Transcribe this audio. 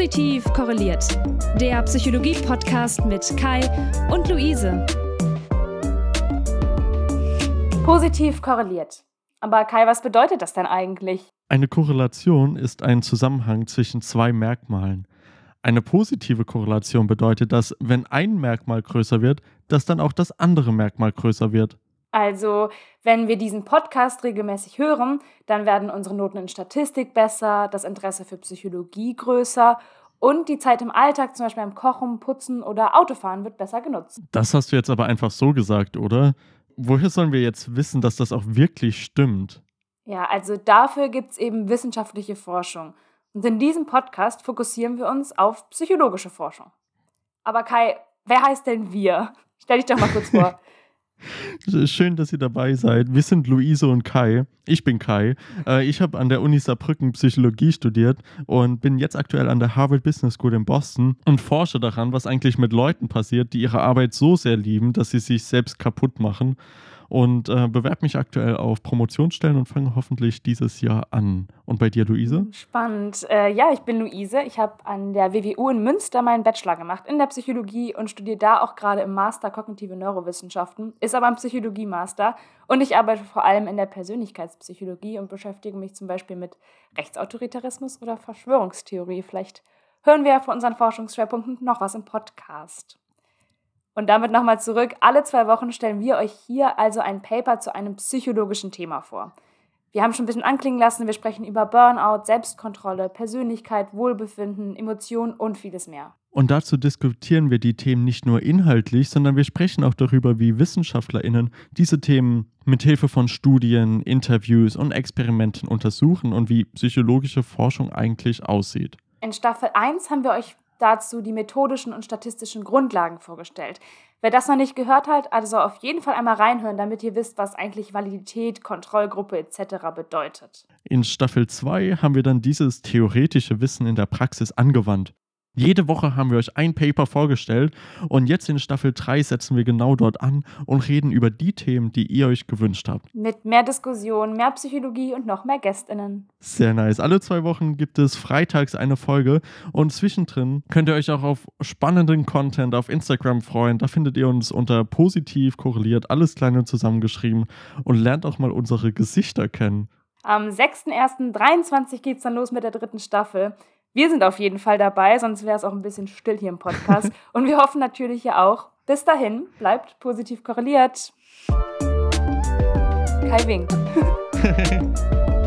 Positiv korreliert. Der Psychologie-Podcast mit Kai und Luise. Positiv korreliert. Aber Kai, was bedeutet das denn eigentlich? Eine Korrelation ist ein Zusammenhang zwischen zwei Merkmalen. Eine positive Korrelation bedeutet, dass wenn ein Merkmal größer wird, dass dann auch das andere Merkmal größer wird. Also, wenn wir diesen Podcast regelmäßig hören, dann werden unsere Noten in Statistik besser, das Interesse für Psychologie größer und die Zeit im Alltag, zum Beispiel beim Kochen, Putzen oder Autofahren, wird besser genutzt. Das hast du jetzt aber einfach so gesagt, oder? Woher sollen wir jetzt wissen, dass das auch wirklich stimmt? Ja, also dafür gibt es eben wissenschaftliche Forschung. Und in diesem Podcast fokussieren wir uns auf psychologische Forschung. Aber Kai, wer heißt denn wir? Stell dich doch mal kurz vor. Schön, dass ihr dabei seid. Wir sind Luise und Kai. Ich bin Kai. Äh, ich habe an der Uni Saarbrücken Psychologie studiert und bin jetzt aktuell an der Harvard Business School in Boston und forsche daran, was eigentlich mit Leuten passiert, die ihre Arbeit so sehr lieben, dass sie sich selbst kaputt machen und äh, bewerbe mich aktuell auf Promotionsstellen und fange hoffentlich dieses Jahr an. Und bei dir, Luise? Spannend. Äh, ja, ich bin Luise. Ich habe an der WWU in Münster meinen Bachelor gemacht in der Psychologie und studiere da auch gerade im Master Kognitive Neurowissenschaften, ist aber ein Psychologie-Master. Und ich arbeite vor allem in der Persönlichkeitspsychologie und beschäftige mich zum Beispiel mit Rechtsautoritarismus oder Verschwörungstheorie. Vielleicht hören wir ja von unseren Forschungsschwerpunkten noch was im Podcast. Und damit nochmal zurück. Alle zwei Wochen stellen wir euch hier also ein Paper zu einem psychologischen Thema vor. Wir haben schon ein bisschen anklingen lassen, wir sprechen über Burnout, Selbstkontrolle, Persönlichkeit, Wohlbefinden, Emotionen und vieles mehr. Und dazu diskutieren wir die Themen nicht nur inhaltlich, sondern wir sprechen auch darüber, wie WissenschaftlerInnen diese Themen mithilfe von Studien, Interviews und Experimenten untersuchen und wie psychologische Forschung eigentlich aussieht. In Staffel 1 haben wir euch dazu die methodischen und statistischen Grundlagen vorgestellt. Wer das noch nicht gehört hat, also auf jeden Fall einmal reinhören, damit ihr wisst, was eigentlich Validität, Kontrollgruppe etc. bedeutet. In Staffel 2 haben wir dann dieses theoretische Wissen in der Praxis angewandt. Jede Woche haben wir euch ein Paper vorgestellt und jetzt in Staffel 3 setzen wir genau dort an und reden über die Themen, die ihr euch gewünscht habt. Mit mehr Diskussion, mehr Psychologie und noch mehr Gästinnen. Sehr nice. Alle zwei Wochen gibt es freitags eine Folge und zwischendrin könnt ihr euch auch auf spannenden Content auf Instagram freuen. Da findet ihr uns unter positiv korreliert, alles klein und zusammengeschrieben und lernt auch mal unsere Gesichter kennen. Am 6.1.23 geht es dann los mit der dritten Staffel. Wir sind auf jeden Fall dabei, sonst wäre es auch ein bisschen still hier im Podcast. Und wir hoffen natürlich ja auch. Bis dahin, bleibt positiv korreliert. Kai winkt.